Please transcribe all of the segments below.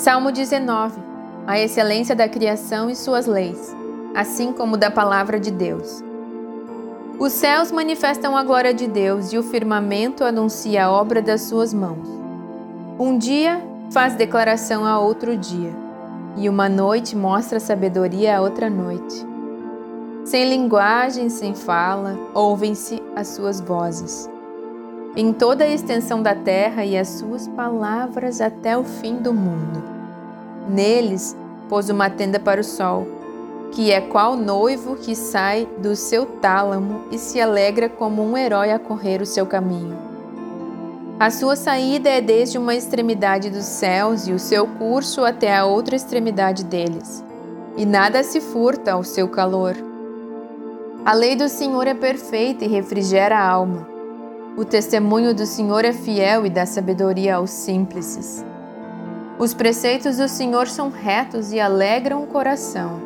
Salmo 19. A excelência da criação e suas leis, assim como da palavra de Deus. Os céus manifestam a glória de Deus e o firmamento anuncia a obra das suas mãos. Um dia faz declaração a outro dia, e uma noite mostra sabedoria a outra noite. Sem linguagem, sem fala, ouvem-se as suas vozes. Em toda a extensão da terra e as suas palavras até o fim do mundo. Neles pôs uma tenda para o sol, que é qual noivo que sai do seu tálamo e se alegra como um herói a correr o seu caminho. A sua saída é desde uma extremidade dos céus e o seu curso até a outra extremidade deles, e nada se furta ao seu calor. A lei do Senhor é perfeita e refrigera a alma. O testemunho do Senhor é fiel e dá sabedoria aos simples. Os preceitos do Senhor são retos e alegram o coração.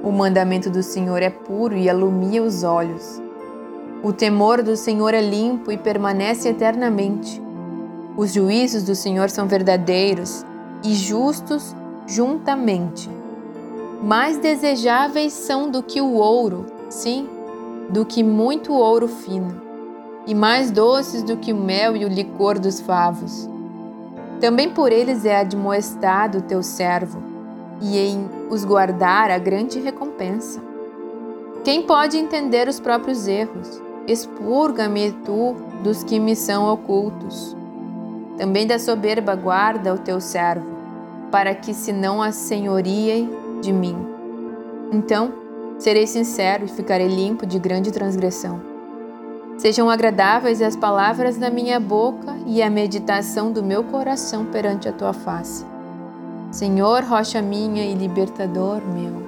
O mandamento do Senhor é puro e alumia os olhos. O temor do Senhor é limpo e permanece eternamente. Os juízos do Senhor são verdadeiros e justos juntamente. Mais desejáveis são do que o ouro sim, do que muito ouro fino, e mais doces do que o mel e o licor dos favos. Também por eles é admoestado o teu servo, e em os guardar a grande recompensa. Quem pode entender os próprios erros? Expurga-me tu dos que me são ocultos. Também da soberba guarda o teu servo, para que se não assenhoriem de mim. Então, Serei sincero e ficarei limpo de grande transgressão. Sejam agradáveis as palavras da minha boca e a meditação do meu coração perante a tua face. Senhor, rocha minha e libertador meu.